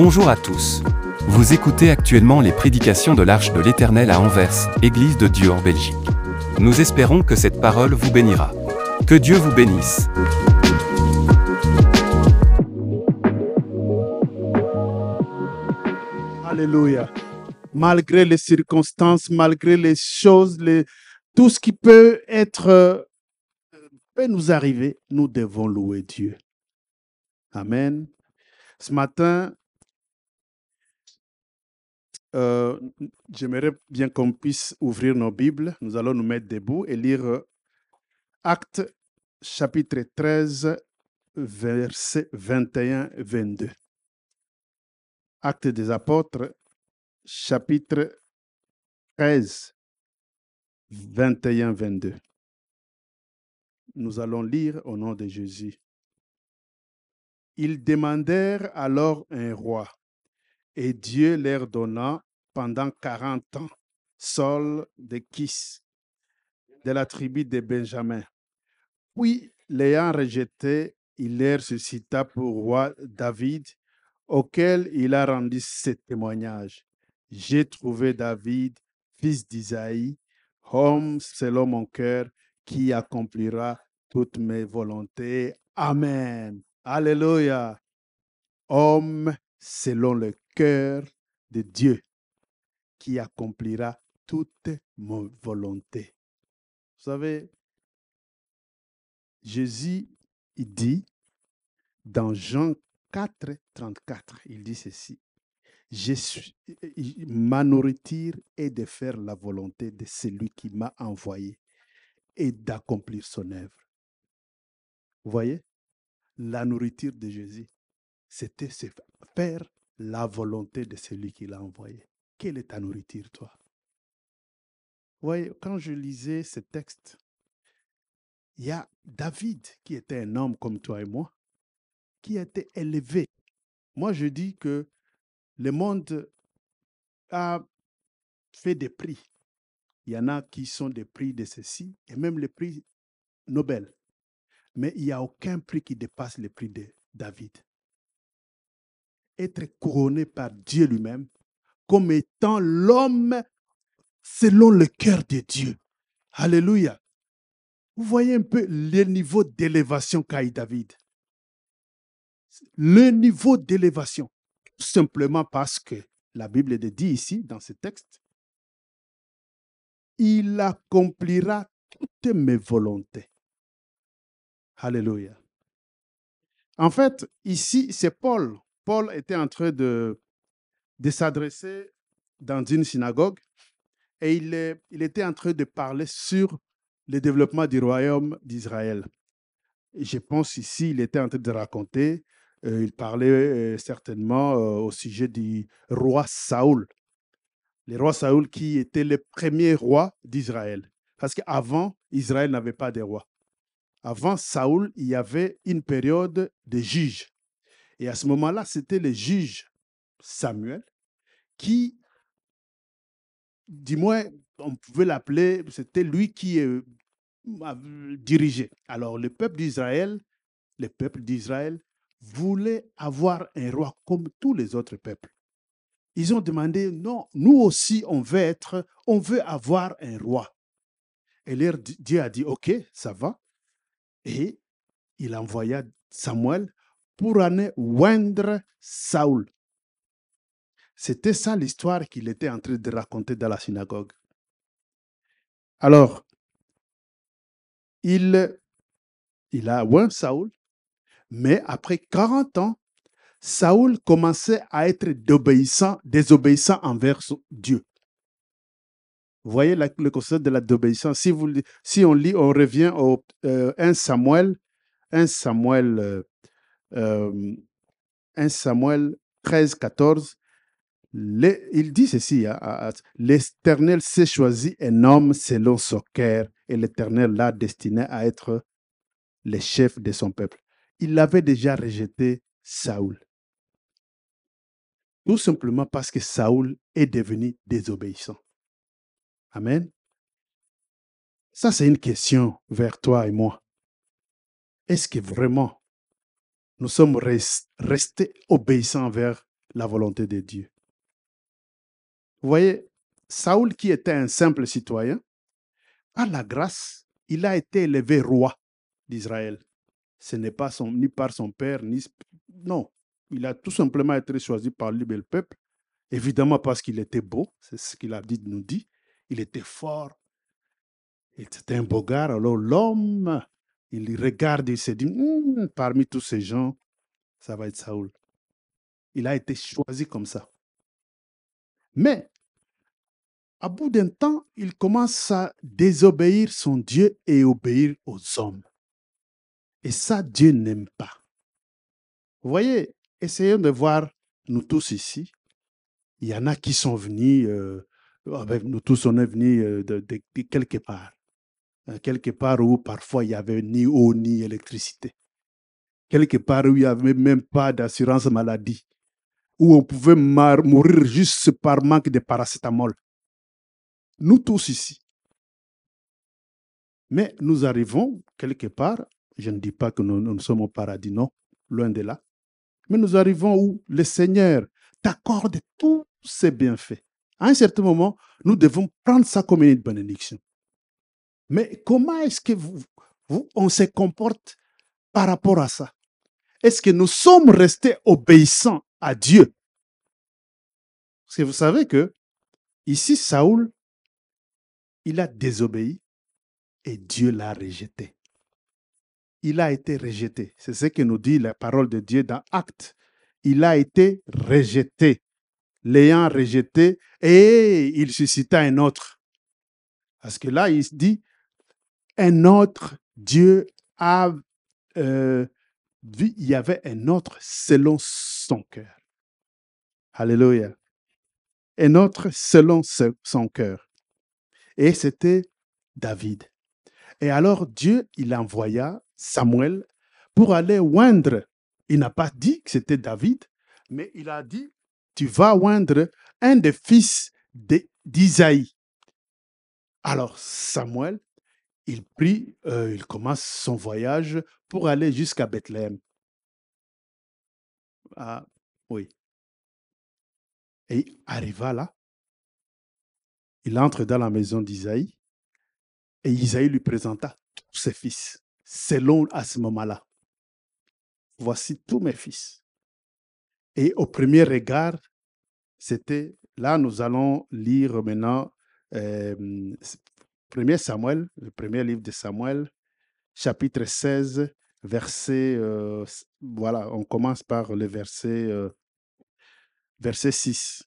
Bonjour à tous. Vous écoutez actuellement les prédications de l'Arche de l'Éternel à Anvers, Église de Dieu en Belgique. Nous espérons que cette parole vous bénira. Que Dieu vous bénisse. Alléluia. Malgré les circonstances, malgré les choses, tout ce qui peut être, euh, peut nous arriver, nous devons louer Dieu. Amen. Ce matin, euh, j'aimerais bien qu'on puisse ouvrir nos Bibles. Nous allons nous mettre debout et lire euh, Actes chapitre 13, versets 21-22. Actes des apôtres, chapitre 13, 21-22. Nous allons lire au nom de Jésus. Ils demandèrent alors un roi, et Dieu leur donna pendant quarante ans Saul de Kis, de la tribu de Benjamin. Puis, l'ayant rejeté, il leur suscita pour roi David, auquel il a rendu ce témoignage. J'ai trouvé David, fils d'Isaïe, homme selon mon cœur, qui accomplira toutes mes volontés. Amen. Alléluia. Homme selon le cœur de Dieu, qui accomplira toutes mes volontés. Vous savez, Jésus, il dit dans Jean 4, 34, il dit ceci. Je ma nourriture est de faire la volonté de celui qui m'a envoyé et d'accomplir son œuvre. Vous voyez, la nourriture de Jésus, c'était faire la volonté de celui qui l'a envoyé. Quelle est ta nourriture, toi? Voyez, quand je lisais ce texte, il y a David qui était un homme comme toi et moi, qui a été élevé. Moi, je dis que le monde a fait des prix. Il y en a qui sont des prix de ceci, et même les prix Nobel. Mais il n'y a aucun prix qui dépasse le prix de David. Être couronné par Dieu lui-même comme étant l'homme selon le cœur de Dieu. Alléluia. Vous voyez un peu le niveau d'élévation qu'a eu David. Le niveau d'élévation. Simplement parce que la Bible dit ici, dans ce texte, il accomplira toutes mes volontés. Alléluia. En fait, ici, c'est Paul. Paul était en train de, s'adresser dans une synagogue et il, était en train de parler sur le développement du royaume d'Israël. Je pense ici, il était en train de raconter, euh, il parlait euh, certainement euh, au sujet du roi Saoul. Le roi Saoul qui était le premier roi d'Israël. Parce qu'avant, Israël n'avait pas de roi. Avant Saoul, il y avait une période de juges. Et à ce moment-là, c'était le juge Samuel qui, du moins, on pouvait l'appeler, c'était lui qui euh, dirigeait. Alors, le peuple d'Israël, le peuple d'Israël voulait avoir un roi comme tous les autres peuples. Ils ont demandé, non, nous aussi, on veut être, on veut avoir un roi. Et leur di- Dieu a dit, OK, ça va. Et il envoya Samuel pour aller oindre Saoul. C'était ça l'histoire qu'il était en train de raconter dans la synagogue. Alors, il, il a oint Saoul, mais après 40 ans, Saoul commençait à être d'obéissant- désobéissant envers Dieu. Vous voyez le concept de la désobéissance. Si, on lit, on revient au euh, 1 Samuel, 1 Samuel, euh, euh, 1 Samuel 13, 14. Les- il dit ceci, hein, l'Éternel s'est choisi un homme selon son cœur et l'Éternel l'a destiné à être le chef de son peuple. Il avait déjà rejeté Saoul. Tout simplement parce que Saoul est devenu désobéissant. Amen. Ça, c'est une question vers toi et moi. Est-ce que vraiment nous sommes res- restés obéissants envers la volonté de Dieu. Vous voyez, Saoul, qui était un simple citoyen, par la grâce, il a été élevé roi d'Israël. Ce n'est pas ni par son père, ni... Non, il a tout simplement été choisi par lui, le peuple. Évidemment parce qu'il était beau, c'est ce qu'il a dit, nous dit. Il était fort. Il était un beau gars. Alors l'homme, il regarde, il se dit, Hum, parmi tous ces gens, ça va être Saoul. Il a été choisi comme ça. Mais, à bout d'un temps, il commence à désobéir son Dieu et obéir aux hommes. Et ça, Dieu n'aime pas. Vous voyez, essayons de voir, nous tous ici, il y en a qui sont venus, euh, nous tous, on est venus euh, de quelque part. Euh, Quelque part où parfois il n'y avait ni eau ni électricité. Quelque part où il n'y avait même pas d'assurance maladie. Où on pouvait mourir juste par manque de paracétamol. Nous tous ici. Mais nous arrivons quelque part, je ne dis pas que nous, nous sommes au paradis, non, loin de là. Mais nous arrivons où le Seigneur t'accorde tous ses bienfaits. À un certain moment, nous devons prendre ça comme une bénédiction. Mais comment est-ce que vous, on se comporte par rapport à ça? Est-ce que nous sommes restés obéissants à Dieu? Parce que vous savez que ici, Saoul, il a désobéi et Dieu l'a rejeté. Il a été rejeté. C'est ce que nous dit la parole de Dieu dans Actes. Il a été rejeté. L'ayant rejeté, et il suscita un autre. Parce que là, il dit, un autre Dieu a euh, vu, il y avait un autre selon son cœur. Alléluia. Un autre selon son cœur. Et c'était David. Et alors Dieu, il envoya Samuel pour aller oindre. Il n'a pas dit que c'était David, mais il a dit, tu vas oindre un des fils d'Isaïe. Alors Samuel, il prit, euh, il commence son voyage pour aller jusqu'à Bethléem. Ah, oui. Et arriva là. Il entre dans la maison d'Isaïe et Isaïe lui présenta tous ses fils, selon à ce moment-là. Voici tous mes fils. Et au premier regard, c'était, là nous allons lire maintenant euh, 1 Samuel, le premier livre de Samuel, chapitre 16, verset, euh, voilà, on commence par le verset, euh, verset 6.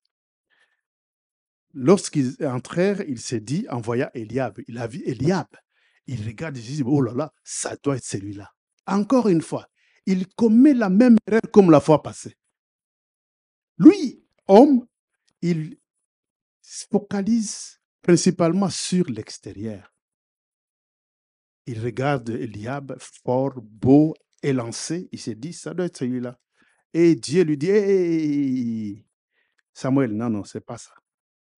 Lorsqu'ils entrèrent, il s'est dit, envoya Eliab. Il a vu Eliab. Il regarde et dit, oh là là, ça doit être celui-là. Encore une fois, il commet la même erreur comme la fois passée. Lui, homme, il se focalise principalement sur l'extérieur. Il regarde Eliab, fort, beau, élancé. Il se dit, ça doit être celui-là. Et Dieu lui dit, Samuel, non, non, c'est pas ça.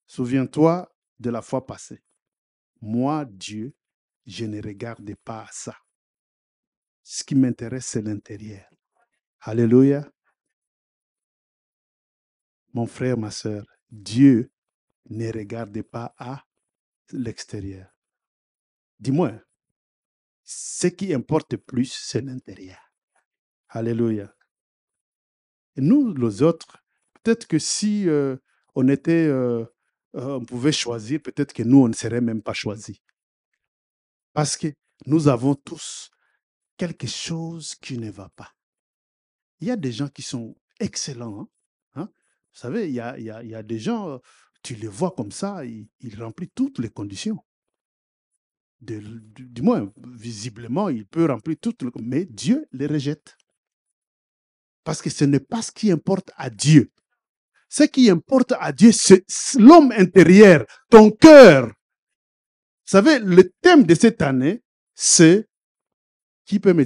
Souviens-toi de la fois passée. Moi, Dieu, je ne regarde pas ça. Ce qui m'intéresse, c'est l'intérieur. Alléluia. Mon frère, ma soeur, Dieu ne regarde pas à l'extérieur. Dis-moi, ce qui importe plus, c'est l'intérieur. Alléluia. Et nous, les autres, peut-être que si euh, on était, euh, euh, on pouvait choisir, peut-être que nous, on ne serait même pas choisis. Parce que nous avons tous quelque chose qui ne va pas. Il y a des gens qui sont excellents. hein, hein. Vous savez, il y a, il y a- des gens, tu les vois comme ça, ils remplissent toutes les conditions. Du, moins, visiblement, il peut remplir toutes les mais Dieu les rejette. Parce que ce n'est pas ce qui importe à Dieu. Ce qui importe à Dieu, c'est l'homme intérieur, ton cœur. Vous savez, le thème de cette année, c'est, qui peut me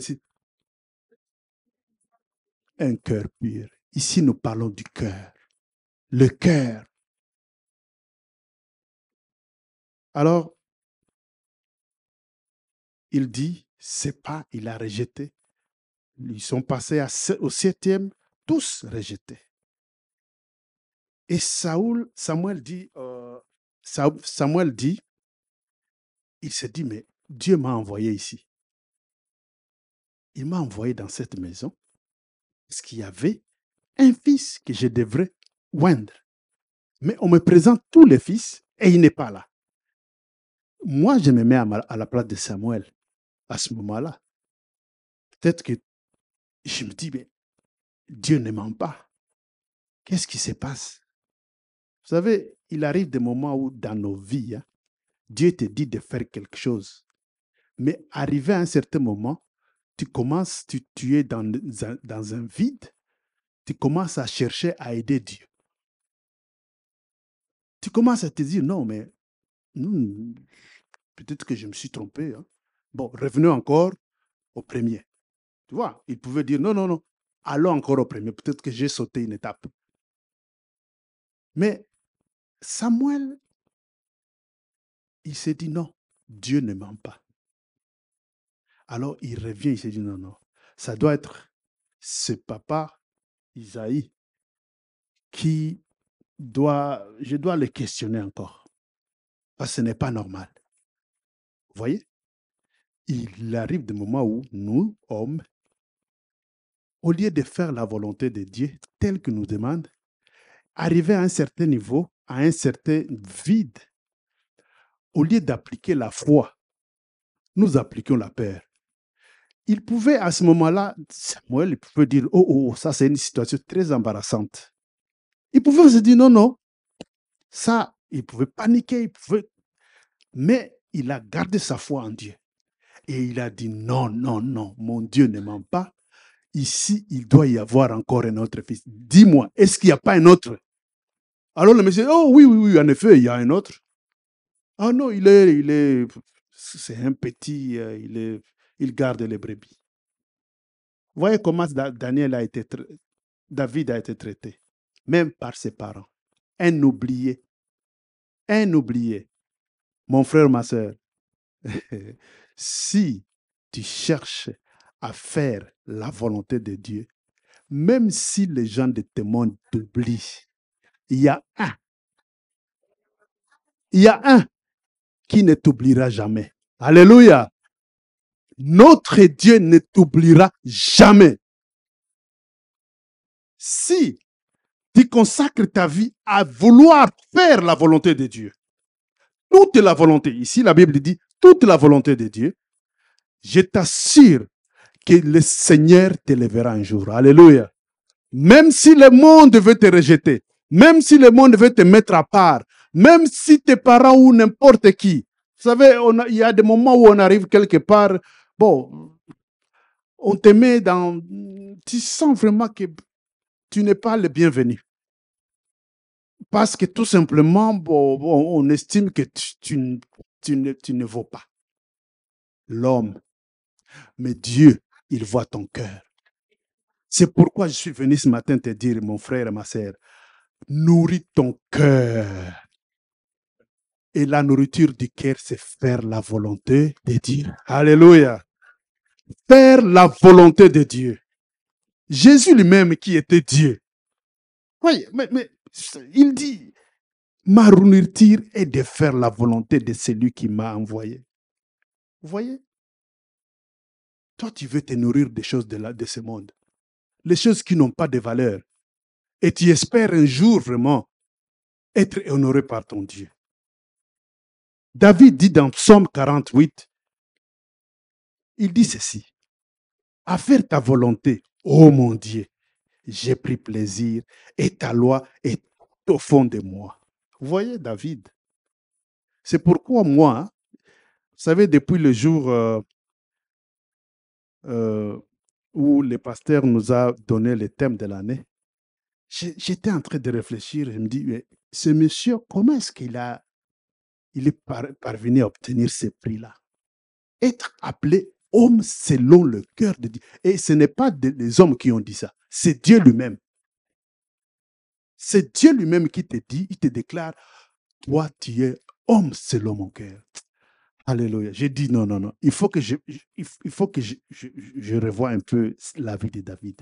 un cœur pur. Ici, nous parlons du cœur. Le cœur. Alors, il dit, c'est pas, il a rejeté. Ils sont passés au septième, tous rejetés. Et Saoul, Samuel dit, euh, Sa- Samuel dit, il se dit, mais Dieu m'a envoyé ici. Il m'a envoyé dans cette maison parce qu'il y avait un fils que je devrais oindre. Mais on me présente tous les fils et il n'est pas là. Moi, je me mets à, la place de Samuel à ce moment-là. Peut-être que je me dis, mais Dieu ne ment pas. Qu'est-ce qui se passe? Vous savez, il arrive des moments où dans nos vies, hein, Dieu te dit de faire quelque chose. Mais arrivé à un certain moment, tu commences, tu, es dans, dans un vide, tu commences à chercher à aider Dieu. Tu commences à te dire, non, mais hmm, peut-être que je me suis trompé. hein. Bon, revenons encore au premier. Tu vois, il pouvait dire, non, non, non, allons encore au premier. Peut-être que j'ai sauté une étape. Mais Samuel, il s'est dit, non, Dieu ne ment pas. Alors il revient, il s'est dit, non, non, ça doit être ce papa, Isaïe, qui doit, je dois le questionner encore. Ce n'est pas normal. Vous voyez? Il arrive des moments où nous, hommes, au lieu de faire la volonté de Dieu telle que nous demande, arriver à un certain niveau, à un certain vide, au lieu d'appliquer la foi, nous appliquons la peur. Il pouvait à ce moment-là, Samuel, il pouvait dire, oh, oh, ça c'est une situation très embarrassante. Il pouvait se dire, non, non, ça, il pouvait paniquer, il pouvait... Mais il a gardé sa foi en Dieu. Et il a dit, non, non, non, mon Dieu ne ment pas. Ici, il doit y avoir encore un autre fils. Dis-moi, est-ce qu'il n'y a pas un autre? Alors le monsieur, oh oui, oui, oui, en effet, il y a un autre. Ah non, il est, il est, c'est un petit, euh, il est, il garde les brebis. Voyez comment Da- Daniel a été, David a été traité, même par ses parents. Un oublié, un oublié. Mon frère, ma soeur, si tu cherches à faire la volonté de Dieu, même si les gens de tes mondes t'oublient, il y a un, il y a un qui ne t'oubliera jamais. Alléluia. Notre Dieu ne t'oubliera jamais. Si tu consacres ta vie à vouloir faire la volonté de Dieu, toute la volonté, ici la Bible dit toute la volonté de Dieu, je t'assure que le Seigneur te lèvera un jour. Alléluia. Même si le monde veut te rejeter, même si le monde veut te mettre à part, même si tes parents ou n'importe qui, vous savez, il y a des moments où on arrive quelque part, bon, on te met dans... Tu sens vraiment que tu n'es pas le bienvenu. Parce que tout simplement, on estime que tu, ne, vaux pas l'homme. Mais Dieu, il voit ton cœur. C'est pourquoi je suis venu ce matin te dire, mon frère et ma sœur, nourris ton cœur. Et la nourriture du cœur, c'est faire la volonté de Dieu. Alléluia. Faire la volonté de Dieu. Jésus lui-même qui était Dieu. Oui, mais il dit, ma nourriture est de faire la volonté de celui qui m'a envoyé? Vous voyez? Toi, tu veux te nourrir des choses de, ce monde. Les choses qui n'ont pas de valeur. Et tu espères un jour vraiment être honoré par ton Dieu. David dit dans Psaume 48, il dit ceci, à faire ta volonté, ô mon Dieu, j'ai pris plaisir et ta loi est au fond de moi. Vous voyez, David, c'est pourquoi moi, vous savez, depuis le jour euh, euh, où le pasteur nous a donné le thème de l'année, j'étais en train de réfléchir et je me dis, mais ce monsieur, comment est-ce qu'il a, il est par- parvenu à obtenir ce prix-là? Être appelé homme selon le cœur de Dieu. Et ce n'est pas les hommes qui ont dit ça, c'est Dieu lui-même. C'est Dieu lui-même qui te dit, il te déclare, toi tu es homme selon mon cœur. Alléluia. J'ai dit non, non, non. Il faut que je, il f- il faut que je, je, je revoie un peu la vie de David.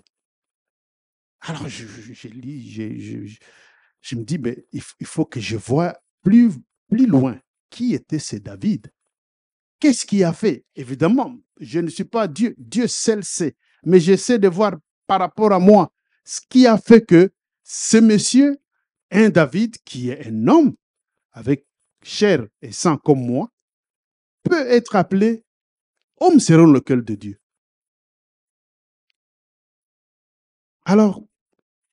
Alors je, lis, je, je, je- je me dis, mais il faut que je vois plus, plus loin qui était ce David. Qu'est-ce qu'il a fait? Évidemment, je ne suis pas Dieu. Dieu seul sait. Mais j'essaie de voir par rapport à moi ce qui a fait que ce monsieur, un David, qui est un homme avec chair et sang comme moi, peut être appelé homme selon le cœur de Dieu. Alors,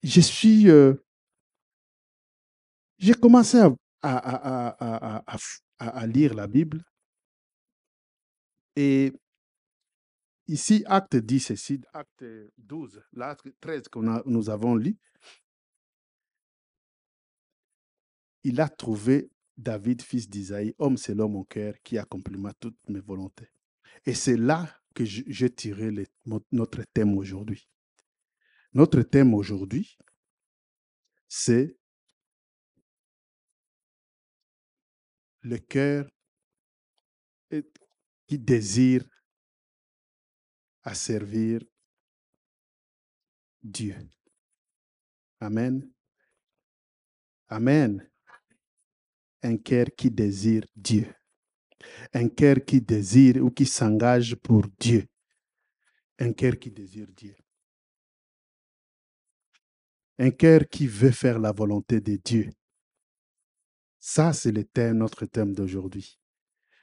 je suis. euh, j'ai commencé à, à- lire la Bible. Et ici, acte 10 ici, acte 12, l'acte 13 que nous avons lu, il a trouvé David, fils d'Isaïe, homme selon mon cœur, qui accomplira toutes mes volontés. Et c'est là que j'ai tiré notre thème aujourd'hui. Notre thème aujourd'hui, c'est le cœur qui désire à servir Dieu. Amen. Amen. Un cœur qui désire Dieu. Un cœur qui désire ou qui s'engage pour Dieu. Un cœur qui désire Dieu. Un cœur qui veut faire la volonté de Dieu. Ça, c'est le thème, notre thème d'aujourd'hui.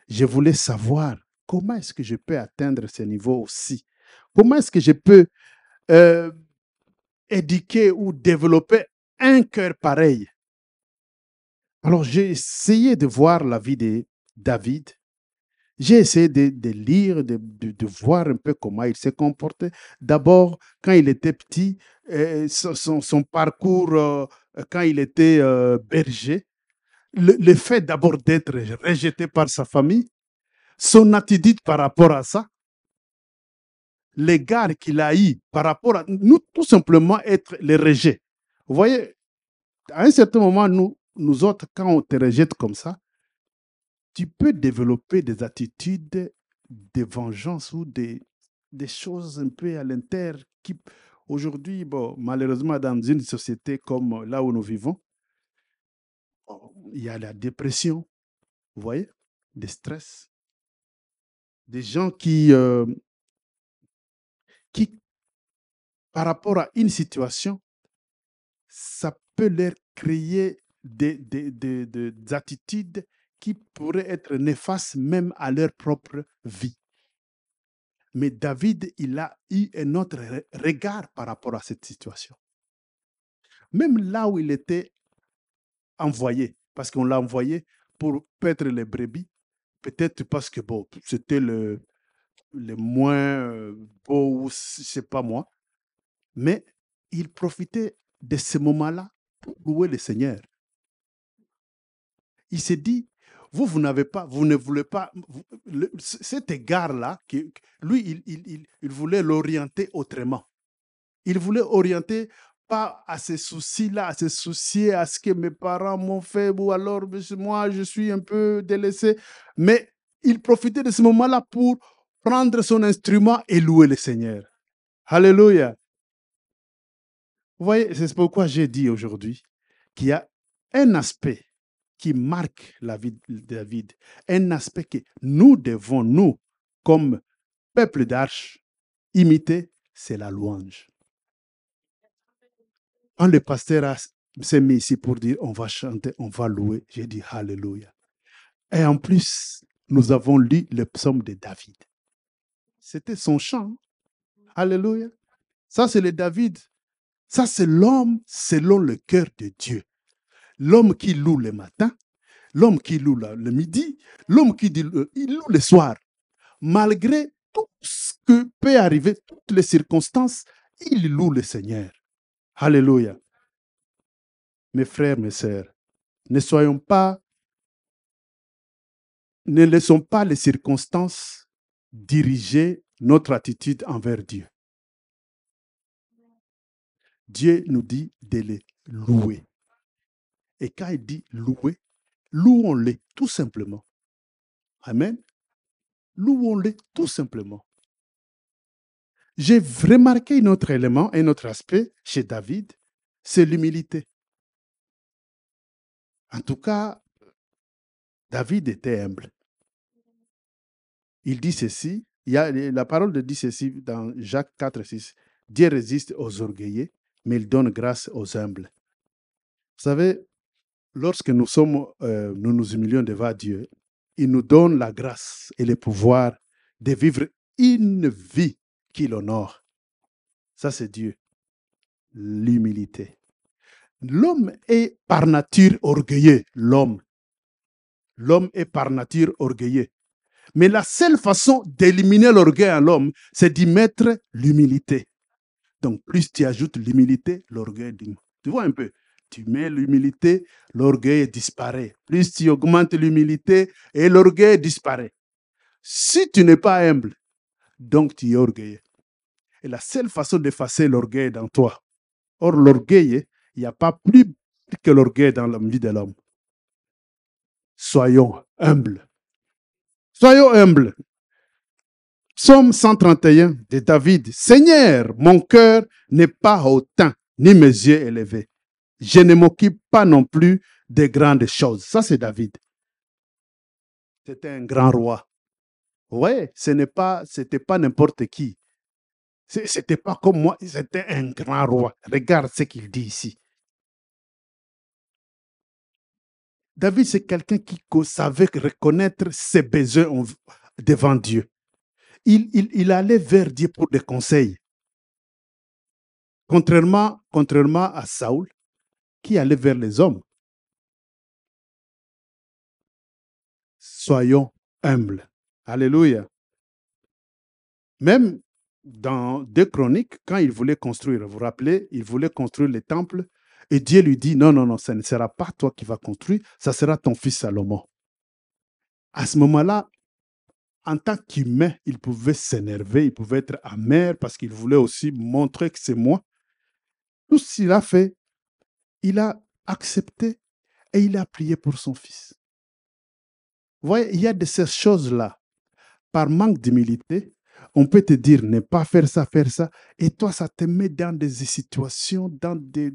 Je voulais savoir comment est-ce que je peux atteindre ce niveau aussi? Comment est-ce que je peux euh, éduquer ou développer un cœur pareil? Alors, j'ai essayé de voir la vie de David. J'ai essayé de, lire, de, voir un peu comment il s'est comporté. D'abord, quand il était petit, euh, son, parcours, euh, quand il était berger, le fait d'abord d'être rejeté par sa famille, son attitude par rapport à ça, l'égard qu'il a eu par rapport à nous, tout simplement être les rejets. Vous voyez, à un certain moment, nous, nous autres, quand on te rejette comme ça, tu peux développer des attitudes de vengeance ou des, des choses un peu à l'intérieur qui, aujourd'hui, bon, malheureusement, dans une société comme là où nous vivons, il y a la dépression, vous voyez, des stress, des gens qui, euh, qui, par rapport à une situation, ça peut leur créer des, des, des- des- des attitudes qui pourraient être néfastes même à leur propre vie. Mais David, il a eu un autre re- regard par rapport à cette situation. Même là où il était envoyé, parce qu'on l'a envoyé pour paître les brebis, peut-être parce que bon, c'était le, le moins euh, beau, ou sais pas moi, mais il profitait de ce moment-là pour louer le Seigneur. Il s'est dit, vous, vous n'avez pas, vous ne voulez pas, cet égard-là, lui, il, il- il- il voulait l'orienter autrement. Il voulait orienter pas à ces soucis-là, à se soucier à ce que mes parents m'ont fait, ou alors moi, je suis un peu délaissé. Mais il profitait de ce moment-là pour prendre son instrument et louer le Seigneur. Alléluia. Vous voyez, c'est pourquoi j'ai dit aujourd'hui qu'il y a un aspect qui marque la vie de David, un aspect que nous devons, nous, comme peuple d'Arche, imiter, c'est la louange. Quand le pasteur s'est mis ici pour dire on va chanter, on va louer, j'ai dit Alléluia. Et en plus, nous avons lu le psaume de David. C'était son chant. Alléluia. Ça, c'est le David. Ça, c'est l'homme selon le cœur de Dieu. L'homme qui loue le matin, l'homme qui loue le midi, l'homme qui dit, le- il loue le soir. Malgré tout ce que peut arriver, toutes les circonstances, il loue le Seigneur. Alléluia. Mes frères, mes sœurs, ne soyons pas, ne laissons pas les circonstances diriger notre attitude envers Dieu. Dieu nous dit de les louer. Et quand il dit louer, louons-les tout simplement. Amen. Louons-les tout simplement. J'ai remarqué un autre élément, un autre aspect chez David, c'est l'humilité. En tout cas, David était humble. Il dit ceci, il y a, la parole de dit ceci dans Jacques 4, 6. Dieu résiste aux orgueillés, mais il donne grâce aux humbles. Vous savez, lorsque nous sommes, euh, nous nous humilions devant Dieu, il nous donne la grâce et le pouvoir de vivre une vie qui l'honore. Ça, c'est Dieu. L'humilité. L'homme est par nature orgueilleux. L'homme. L'homme est par nature orgueilleux. Mais la seule façon d'éliminer l'orgueil en l'homme, c'est d'y mettre l'humilité. Donc, plus tu ajoutes l'humilité, l'orgueil diminue. Tu vois un peu? Tu mets l'humilité, l'orgueil disparaît. Plus tu augmentes l'humilité et l'orgueil disparaît. Si tu n'es pas humble, donc tu es orgueilleux. Et la seule façon d'effacer l'orgueil dans toi, or l'orgueil, il n'y a pas plus que l'orgueil dans la vie de l'homme. Soyons humbles. Soyons humbles. Psaume 131 de David. Seigneur, mon cœur n'est pas hautain, ni mes yeux élevés. Je ne m'occupe pas non plus des grandes choses. Ça, c'est David. C'était un grand roi. Ouais, ce n'est pas, pas n'importe qui. C'était pas comme moi, c'était un grand roi. Regarde ce qu'il dit ici. David, c'est quelqu'un qui savait reconnaître ses besoins devant Dieu. Il, allait vers Dieu pour des conseils. Contrairement, contrairement à Saul, qui allait vers les hommes. Soyons humbles. Alléluia. Même dans deux chroniques, quand il voulait construire, vous vous rappelez, il voulait construire le temple, et Dieu lui dit, non, non, non, ce ne sera pas toi qui vas construire, ça sera ton fils Salomon. À ce moment-là, en tant qu'humain, il pouvait s'énerver, il pouvait être amer parce qu'il voulait aussi montrer que c'est moi. Tout ce qu'il a fait, il a accepté et il a prié pour son fils. Vous voyez, il y a de ces choses-là par manque d'humilité, on peut te dire ne pas faire ça, faire ça, et toi, ça te met dans des situations, dans des...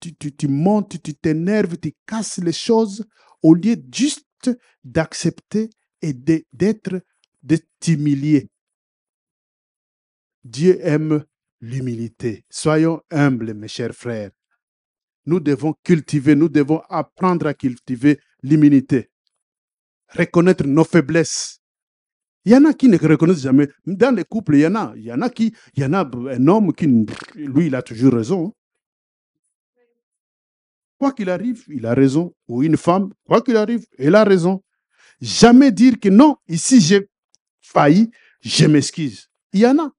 Tu, tu, tu montes, tu t'énerves, tu casses les choses, au lieu juste d'accepter et d'être, de t'humilier. Dieu aime l'humilité. Soyons humbles, mes chers frères. Nous devons cultiver, nous devons apprendre à cultiver l'humilité. Reconnaître nos faiblesses il y en a qui ne reconnaissent jamais. Dans les couples, il y en a. Il y en a un homme qui, lui, il a toujours raison. Quoi qu'il arrive, il a raison. Ou une femme, quoi qu'il arrive, elle a raison. Jamais dire que non, ici j'ai failli, je m'excuse. Il y en a.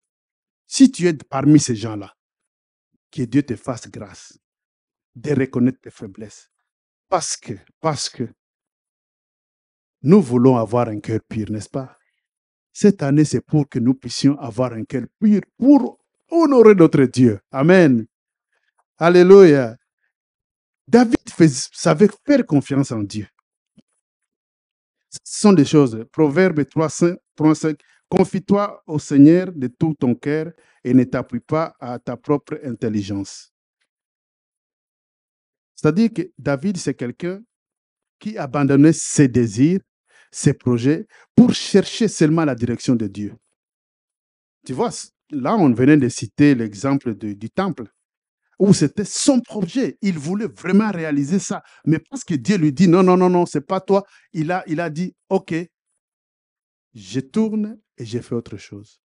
Si tu es parmi ces gens-là, que Dieu te fasse grâce de reconnaître tes faiblesses. Parce que, parce que nous voulons avoir un cœur pur, n'est-ce pas? Cette année, c'est pour que nous puissions avoir un cœur pur pour honorer notre Dieu. Amen. Alléluia. David savait faire confiance en Dieu. Ce sont des choses. Proverbe 3, 5. Confie-toi au Seigneur de tout ton cœur et ne t'appuie pas à ta propre intelligence. C'est-à-dire que David, c'est quelqu'un qui abandonnait ses désirs ses projets pour chercher seulement la direction de Dieu. Tu vois, là, on venait de citer l'exemple du temple, où c'était son projet. Il voulait vraiment réaliser ça. Mais parce que Dieu lui dit, non, non, non, non, c'est pas toi, il a, il a dit, OK, je tourne et j'ai fait autre chose,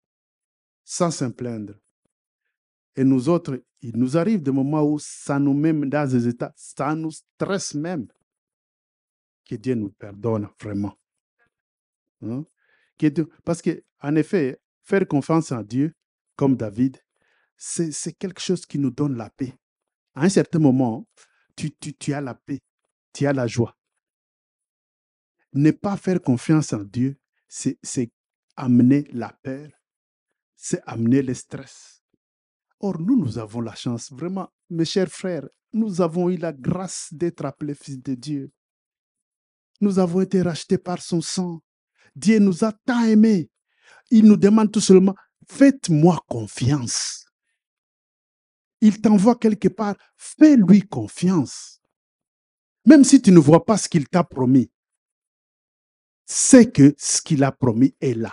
sans s'en plaindre. Et nous autres, il nous arrive des moments où ça nous met dans des états, ça nous stresse même. Que Dieu nous pardonne vraiment. Hein, parce que, en effet, faire confiance en Dieu, comme David, c'est quelque chose qui nous donne la paix. À un certain moment, tu, tu, tu as la paix, tu as la joie. Ne pas faire confiance en Dieu, c'est amener la peur, c'est amener le stress. Or, nous, nous avons la chance, vraiment, mes chers frères, nous avons eu la grâce d'être appelés fils de Dieu. Nous avons été rachetés par son sang. Dieu nous a tant aimés. Il nous demande tout seulement, faites-moi confiance. Il t'envoie quelque part, fais-lui confiance. Même si tu ne vois pas ce qu'il t'a promis, sais que ce qu'il a promis est là.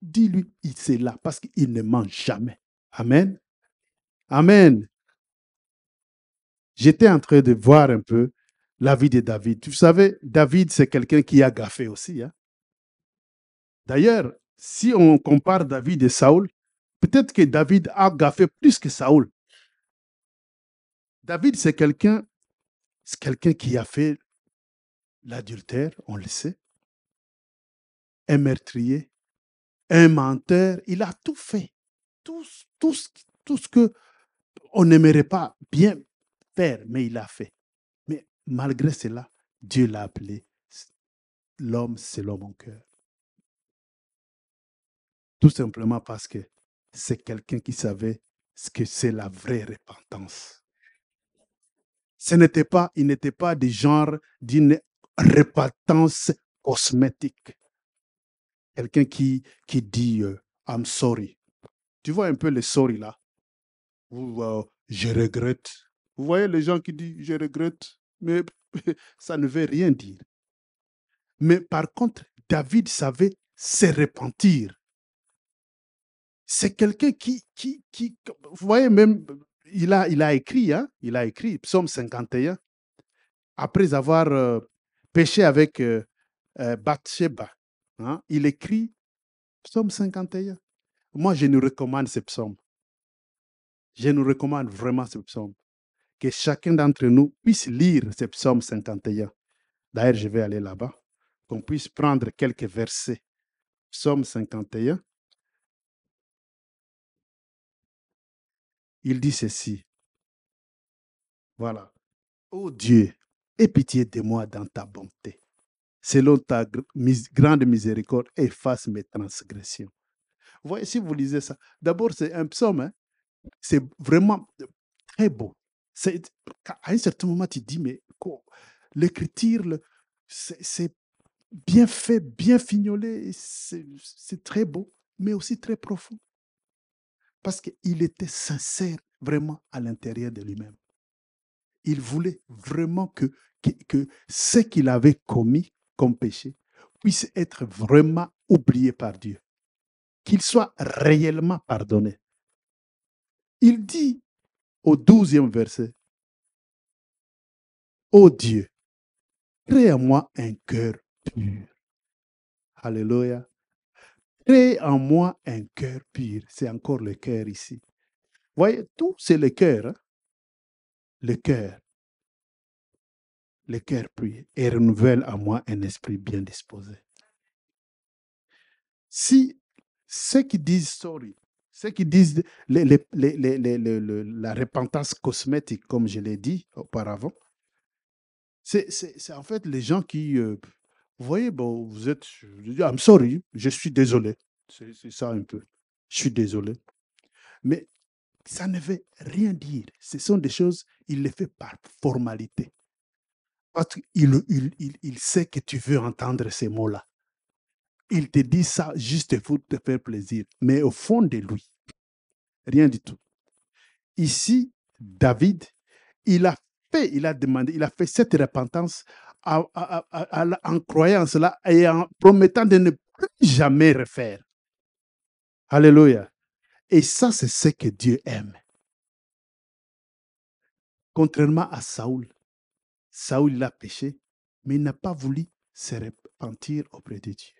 Dis-lui, il c'est là parce qu'il ne ment jamais. Amen. Amen. J'étais en train de voir un peu la vie de David. Vous savez, David, c'est quelqu'un qui a gaffé aussi. hein. D'ailleurs, si on compare David et Saoul, peut-être que David a gaffé plus que Saoul. David, c'est quelqu'un, quelqu'un qui a fait l'adultère, on le sait, un meurtrier, un menteur, il a tout fait. Tout, tout ce que on n'aimerait pas bien faire, mais il a fait. Mais malgré cela, Dieu l'a appelé l'homme selon mon cœur. Tout simplement parce que c'est quelqu'un qui savait ce que c'est la vraie repentance. Ce n'était pas, il n'était pas du genre d'une repentance cosmétique. Quelqu'un qui, qui dit euh, I'm sorry. Tu vois un peu le sorry là? Euh, je regrette. Vous voyez les gens qui disent je regrette, mais ça ne veut rien dire. Mais par contre, David savait se repentir. C'est quelqu'un qui, qui, vous voyez même, il a, il a écrit, hein, il a écrit Psaume 51, après avoir euh, péché avec euh, euh, Bathsheba, hein, il écrit Psaume 51. Moi, je nous recommande ce psaume. Je nous recommande vraiment ce psaume. Que chacun d'entre nous puisse lire ce psaume 51. D'ailleurs, je vais aller là-bas. Qu'on puisse prendre quelques versets. Psaume 51. Il dit ceci. Voilà. Ô Dieu, aie pitié de moi dans ta bonté. Selon ta grande miséricorde, efface mes transgressions. Vous voyez, si vous lisez ça, d'abord, c'est un psaume. hein. C'est vraiment très beau. À un certain moment, tu dis, mais l'écriture, c'est bien fait, bien fignolé, c'est très beau, mais aussi très profond. Parce qu'il était sincère vraiment à l'intérieur de lui-même. Il voulait vraiment que, ce qu'il avait commis comme péché puisse être vraiment oublié par Dieu, qu'il soit réellement pardonné. Il dit au douzième verset, Ô Dieu, crée en moi un cœur pur. Alléluia. Crée en moi un cœur pur. C'est encore le cœur ici. Voyez, tout c'est le cœur. hein. Le cœur. Le cœur pur. Et renouvelle en moi un esprit bien disposé. Si ceux qui disent sorry, ceux qui disent la repentance cosmétique, comme je l'ai dit auparavant, c'est en fait les gens qui, euh, vous voyez, bon, vous êtes, I'm sorry, je suis désolé. C'est c'est ça un peu. Je suis désolé. Mais ça ne veut rien dire. Ce sont des choses, il les fait par formalité. Parce qu'il il, il, il sait que tu veux entendre ces mots-là. Il te dit ça juste pour te faire plaisir. Mais au fond de lui, rien du tout. Ici, David, il a fait, il a demandé, il a fait cette repentance en croyant cela et en promettant de ne plus jamais refaire. Alléluia. Et ça, c'est ce que Dieu aime. Contrairement à Saoul, Saoul il a péché, mais il n'a pas voulu se repentir auprès de Dieu.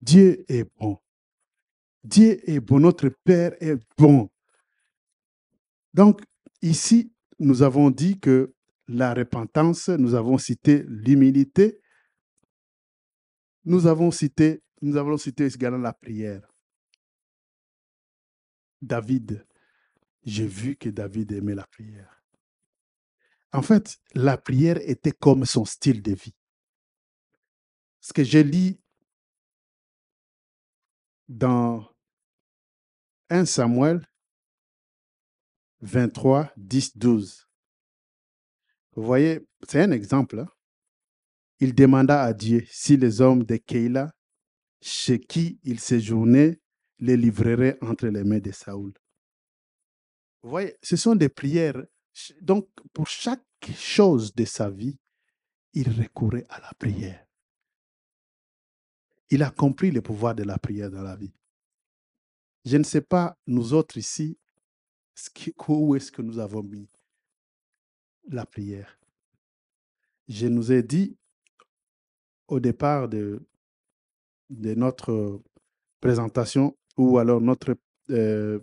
Dieu est bon. Dieu est bon. Notre Père est bon. Donc, ici, nous avons dit que la repentance, nous avons cité l'humilité, nous avons cité, nous avons cité également la prière. David, j'ai vu que David aimait la prière. En fait, la prière était comme son style de vie. Ce que je lis dans 1 Samuel 23, 10, 12. Vous voyez, c'est un exemple. hein. Il demanda à Dieu si les hommes de Keïla, chez qui il séjournait, les livreraient entre les mains de Saoul. Vous voyez, ce sont des prières Donc, pour chaque chose de sa vie, il recourait à la prière. Il a compris le pouvoir de la prière dans la vie. Je ne sais pas, nous autres ici, où est-ce que nous avons mis la prière? Je nous ai dit au départ de, notre présentation ou alors notre euh,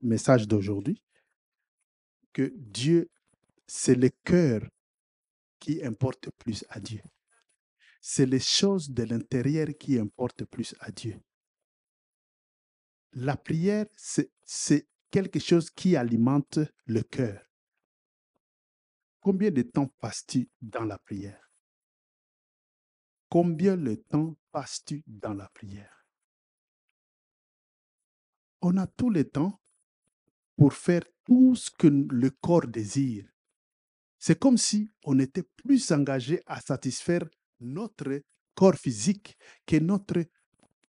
message d'aujourd'hui que Dieu, c'est le cœur qui importe plus à Dieu. C'est les choses de l'intérieur qui importent plus à Dieu. La prière, c'est quelque chose qui alimente le cœur. Combien de temps passes-tu dans la prière? Combien de temps passes-tu dans la prière? On a tout le temps pour faire tout ce que le corps désire. C'est comme si on était plus engagé à satisfaire notre corps physique que notre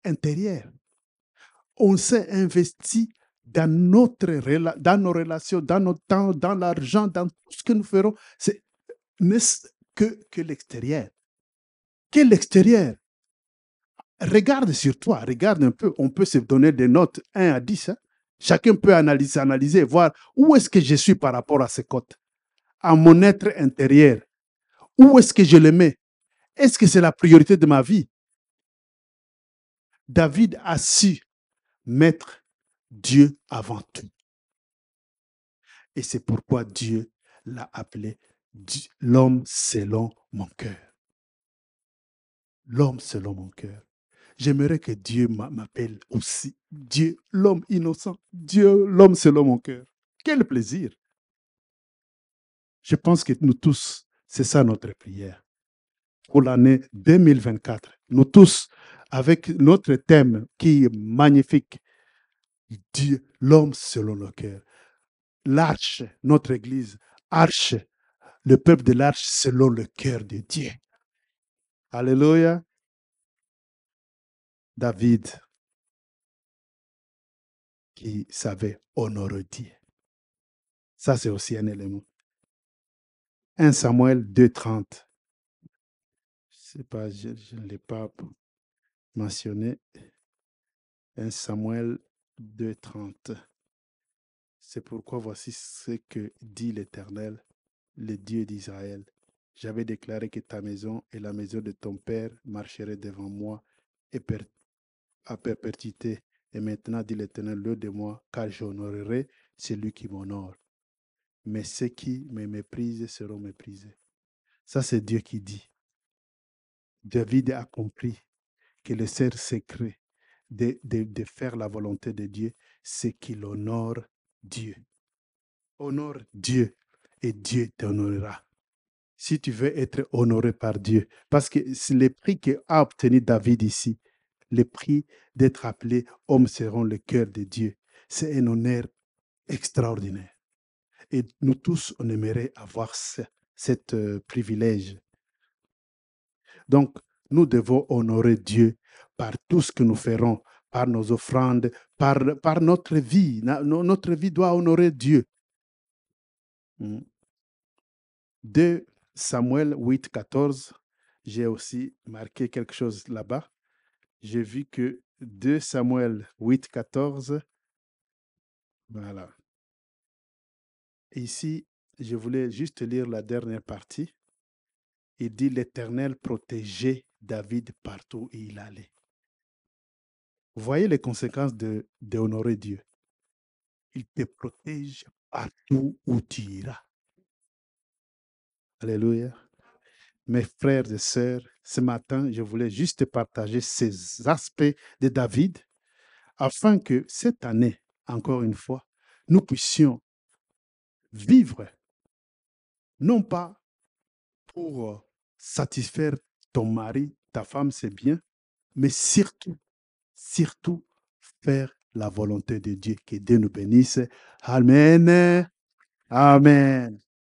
intérieur. On s'est investi dans, nos relations, dans notre temps, dans l'argent, dans tout ce que nous ferons. C'est n'est-ce que, que l'extérieur. Que l'extérieur. Regarde sur toi, regarde un peu. On peut se donner des notes 1 à 10. hein. Chacun peut analyser, analyser, voir où est-ce que je suis par rapport à ces cotes, à mon être intérieur. Où est-ce que je le mets? Est-ce que c'est la priorité de ma vie? David a su mettre Dieu avant tout. Et c'est pourquoi Dieu l'a appelé l'homme selon mon cœur. L'homme selon mon cœur. J'aimerais que Dieu m'a- m'appelle aussi Dieu, l'homme innocent. Dieu, l'homme selon mon cœur. Quel plaisir. Je pense que nous tous, c'est ça notre prière pour l'année 2024. Nous tous, avec notre thème qui est magnifique, Dieu, l'homme selon le cœur. L'arche, notre église, arche, le peuple de l'arche selon le cœur de Dieu. Alléluia. David, qui savait honorer Dieu. Ça, c'est aussi un élément. 1 Samuel 2.30. Je sais pas, je, je ne l'ai pas mentionné. 1 Samuel 2.30. C'est pourquoi voici ce que dit l'Éternel, le Dieu d'Israël. J'avais déclaré que ta maison et la maison de ton père marcheraient devant moi et à perpétuité. Et maintenant, dit l'Éternel, le de moi, car j'honorerai celui qui m'honore. Mais ceux qui me méprisent seront méprisés. Ça, c'est Dieu qui dit. David a compris que le seul secret de, de- de faire la volonté de Dieu, c'est qu'il honore Dieu. Honore Dieu et Dieu t'honorera. Si tu veux être honoré par Dieu, parce que c'est le prix qu'a obtenu David ici, le prix d'être appelé homme selon le cœur de Dieu, c'est un honneur extraordinaire. Et nous tous, on aimerait avoir ce cet, euh, privilège. Donc, nous devons honorer Dieu par tout ce que nous ferons, par nos offrandes, par, notre vie. Notre vie doit honorer Dieu. Mm. 2 Samuel 8, 14, j'ai aussi marqué quelque chose là-bas. J'ai vu que 2 Samuel 8, 14, voilà. Ici, je voulais juste lire la dernière partie. Il dit l'Éternel protégeait David partout où il allait. Vous voyez les conséquences de d'honorer Dieu. Il te protège partout où tu iras. Alléluia. Mes frères et sœurs, ce matin, je voulais juste partager ces aspects de David afin que cette année, encore une fois, nous puissions vivre, non pas pour euh, satisfaire ton mari, ta femme, c'est bien, mais surtout, surtout faire la volonté de Dieu. Que Dieu nous bénisse. Amen. Amen.